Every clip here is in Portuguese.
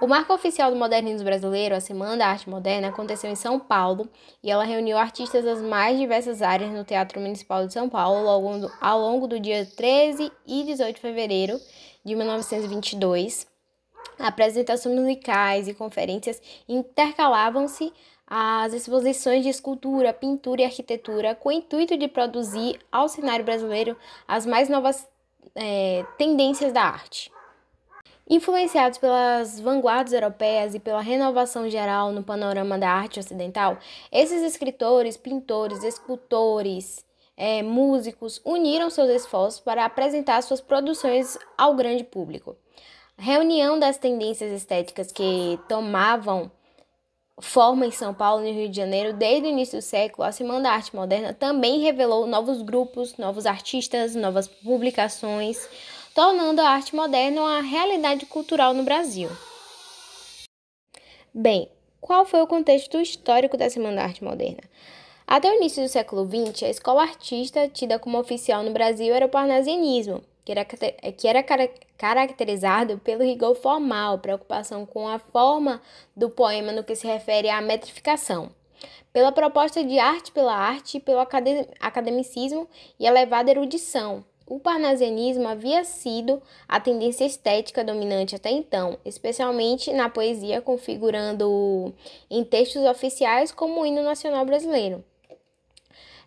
O marco oficial do modernismo brasileiro, a Semana da Arte Moderna, aconteceu em São Paulo e ela reuniu artistas das mais diversas áreas no Teatro Municipal de São Paulo ao longo do, dia 13 e 18 de fevereiro de 1922. Apresentações musicais e conferências intercalavam-se às exposições de escultura, pintura e arquitetura com o intuito de produzir ao cenário brasileiro as mais novas é, tendências da arte. Influenciados pelas vanguardas europeias e pela renovação geral no panorama da arte ocidental, esses escritores, pintores, escultores, é, músicos uniram seus esforços para apresentar suas produções ao grande público. A reunião das tendências estéticas que tomavam forma em São Paulo e Rio de Janeiro desde o início do século, a Semana da Arte Moderna também revelou novos grupos, novos artistas, novas publicações, tornando a arte moderna uma realidade cultural no Brasil. Bem, qual foi o contexto histórico da Semana da Arte Moderna? Até o início do século XX, a escola artista tida como oficial no Brasil era o parnasianismo, que era, que era caracterizado pelo rigor formal, preocupação com a forma do poema no que se refere à metrificação, pela proposta de arte pela arte, pelo academicismo e elevada erudição, o parnasianismo havia sido a tendência estética dominante até então, especialmente na poesia, configurando em textos oficiais como o hino nacional brasileiro.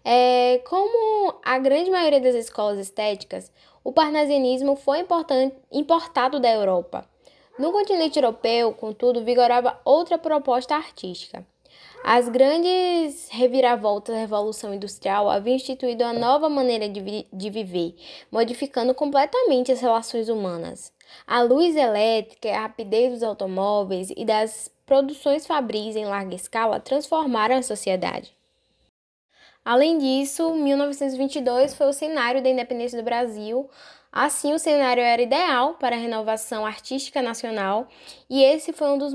É, como a grande maioria das escolas estéticas, o parnasianismo foi importado da Europa. No continente europeu, contudo, vigorava outra proposta artística. As grandes reviravoltas da Revolução Industrial haviam instituído uma nova maneira de, vi de viver, modificando completamente as relações humanas. A luz elétrica, a rapidez dos automóveis e das produções fabris em larga escala transformaram a sociedade. Além disso, 1922 foi o cenário da independência do Brasil. Assim, o cenário era ideal para a renovação artística nacional, e esse foi um dos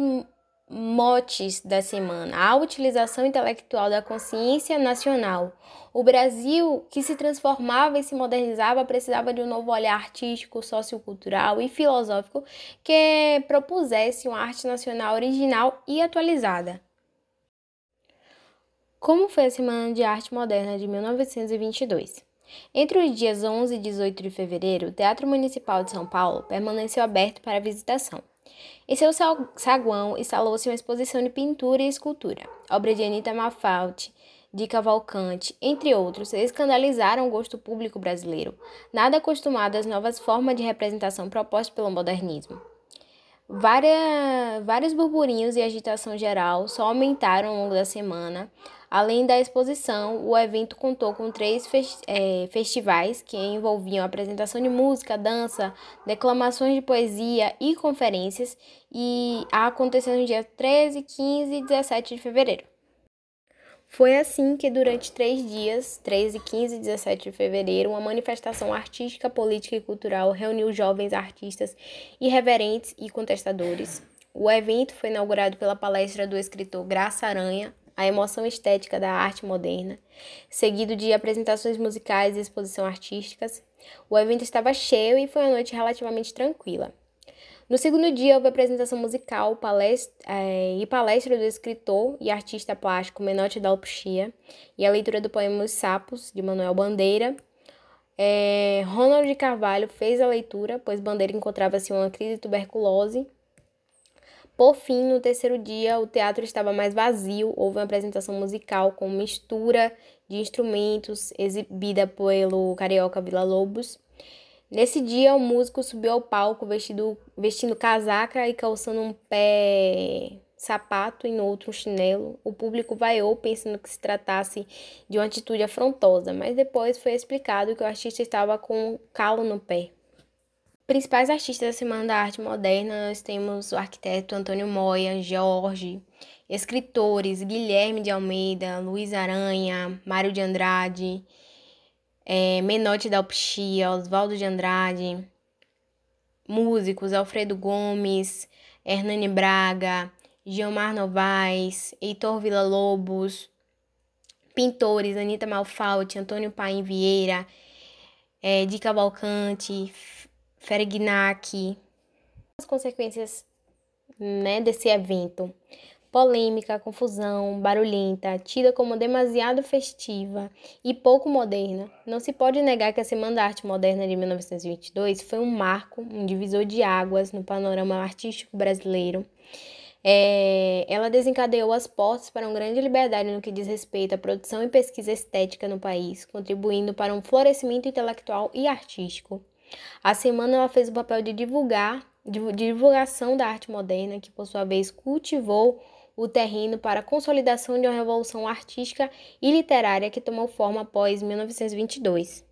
motes da semana: a utilização intelectual da consciência nacional. O Brasil, que se transformava e se modernizava, precisava de um novo olhar artístico, sociocultural e filosófico que propusesse uma arte nacional original e atualizada. Como foi a Semana de Arte Moderna de 1922? Entre os dias 11 e 18 de fevereiro, o Teatro Municipal de São Paulo permaneceu aberto para visitação. Em seu saguão instalou-se uma exposição de pintura e escultura, obra de Anita Malfatti, de Cavalcante, entre outros, escandalizaram o gosto público brasileiro, nada acostumado às novas formas de representação propostas pelo modernismo. Várias, vários burburinhos e agitação geral só aumentaram ao longo da semana. Além da exposição, o evento contou com três é, festivais que envolviam apresentação de música, dança, declamações de poesia e conferências, e aconteceu no dia 13, 15 e 17 de fevereiro. Foi assim que, durante três dias, 13, 15 e 17 de fevereiro, uma manifestação artística, política e cultural reuniu jovens artistas irreverentes e contestadores. O evento foi inaugurado pela palestra do escritor Graça Aranha, A Emoção Estética da Arte Moderna, seguido de apresentações musicais e exposição artísticas. O evento estava cheio e foi uma noite relativamente tranquila. No segundo dia, houve apresentação musical palestra, é, e palestra do escritor e artista plástico Menotti Dalpuchia e a leitura do poema Os Sapos, de Manuel Bandeira. É, Ronald de Carvalho fez a leitura, pois Bandeira encontrava-se em uma crise de tuberculose. Por fim, no terceiro dia, o teatro estava mais vazio, houve uma apresentação musical com mistura de instrumentos exibida pelo Carioca Vila Lobos. Nesse dia, o músico subiu ao palco vestido, vestindo casaca e calçando um pé sapato e no outro um chinelo. O público vaiou pensando que se tratasse de uma atitude afrontosa, mas depois foi explicado que o artista estava com um calo no pé. Principais artistas da Semana da Arte Moderna, nós temos o arquiteto Antônio Moya, Jorge, escritores Guilherme de Almeida, Luiz Aranha, Mário de Andrade, é, Menotti da Alpixia, Oswaldo de Andrade, músicos Alfredo Gomes, Hernani Braga, Gilmar Novaes, Heitor Villa-Lobos, pintores Anita Malfatti, Antônio Paim Vieira, é, Di Cavalcante, Fergnac. As consequências né, desse evento polêmica, confusão, barulhenta, tida como demasiado festiva e pouco moderna. Não se pode negar que a Semana da Arte Moderna de 1922 foi um marco, um divisor de águas no panorama artístico brasileiro. É, ela desencadeou as portas para uma grande liberdade no que diz respeito à produção e pesquisa estética no país, contribuindo para um florescimento intelectual e artístico. A semana ela fez o papel de divulgar, divulgação da arte moderna, que por sua vez cultivou o terreno para a consolidação de uma revolução artística e literária que tomou forma após 1922.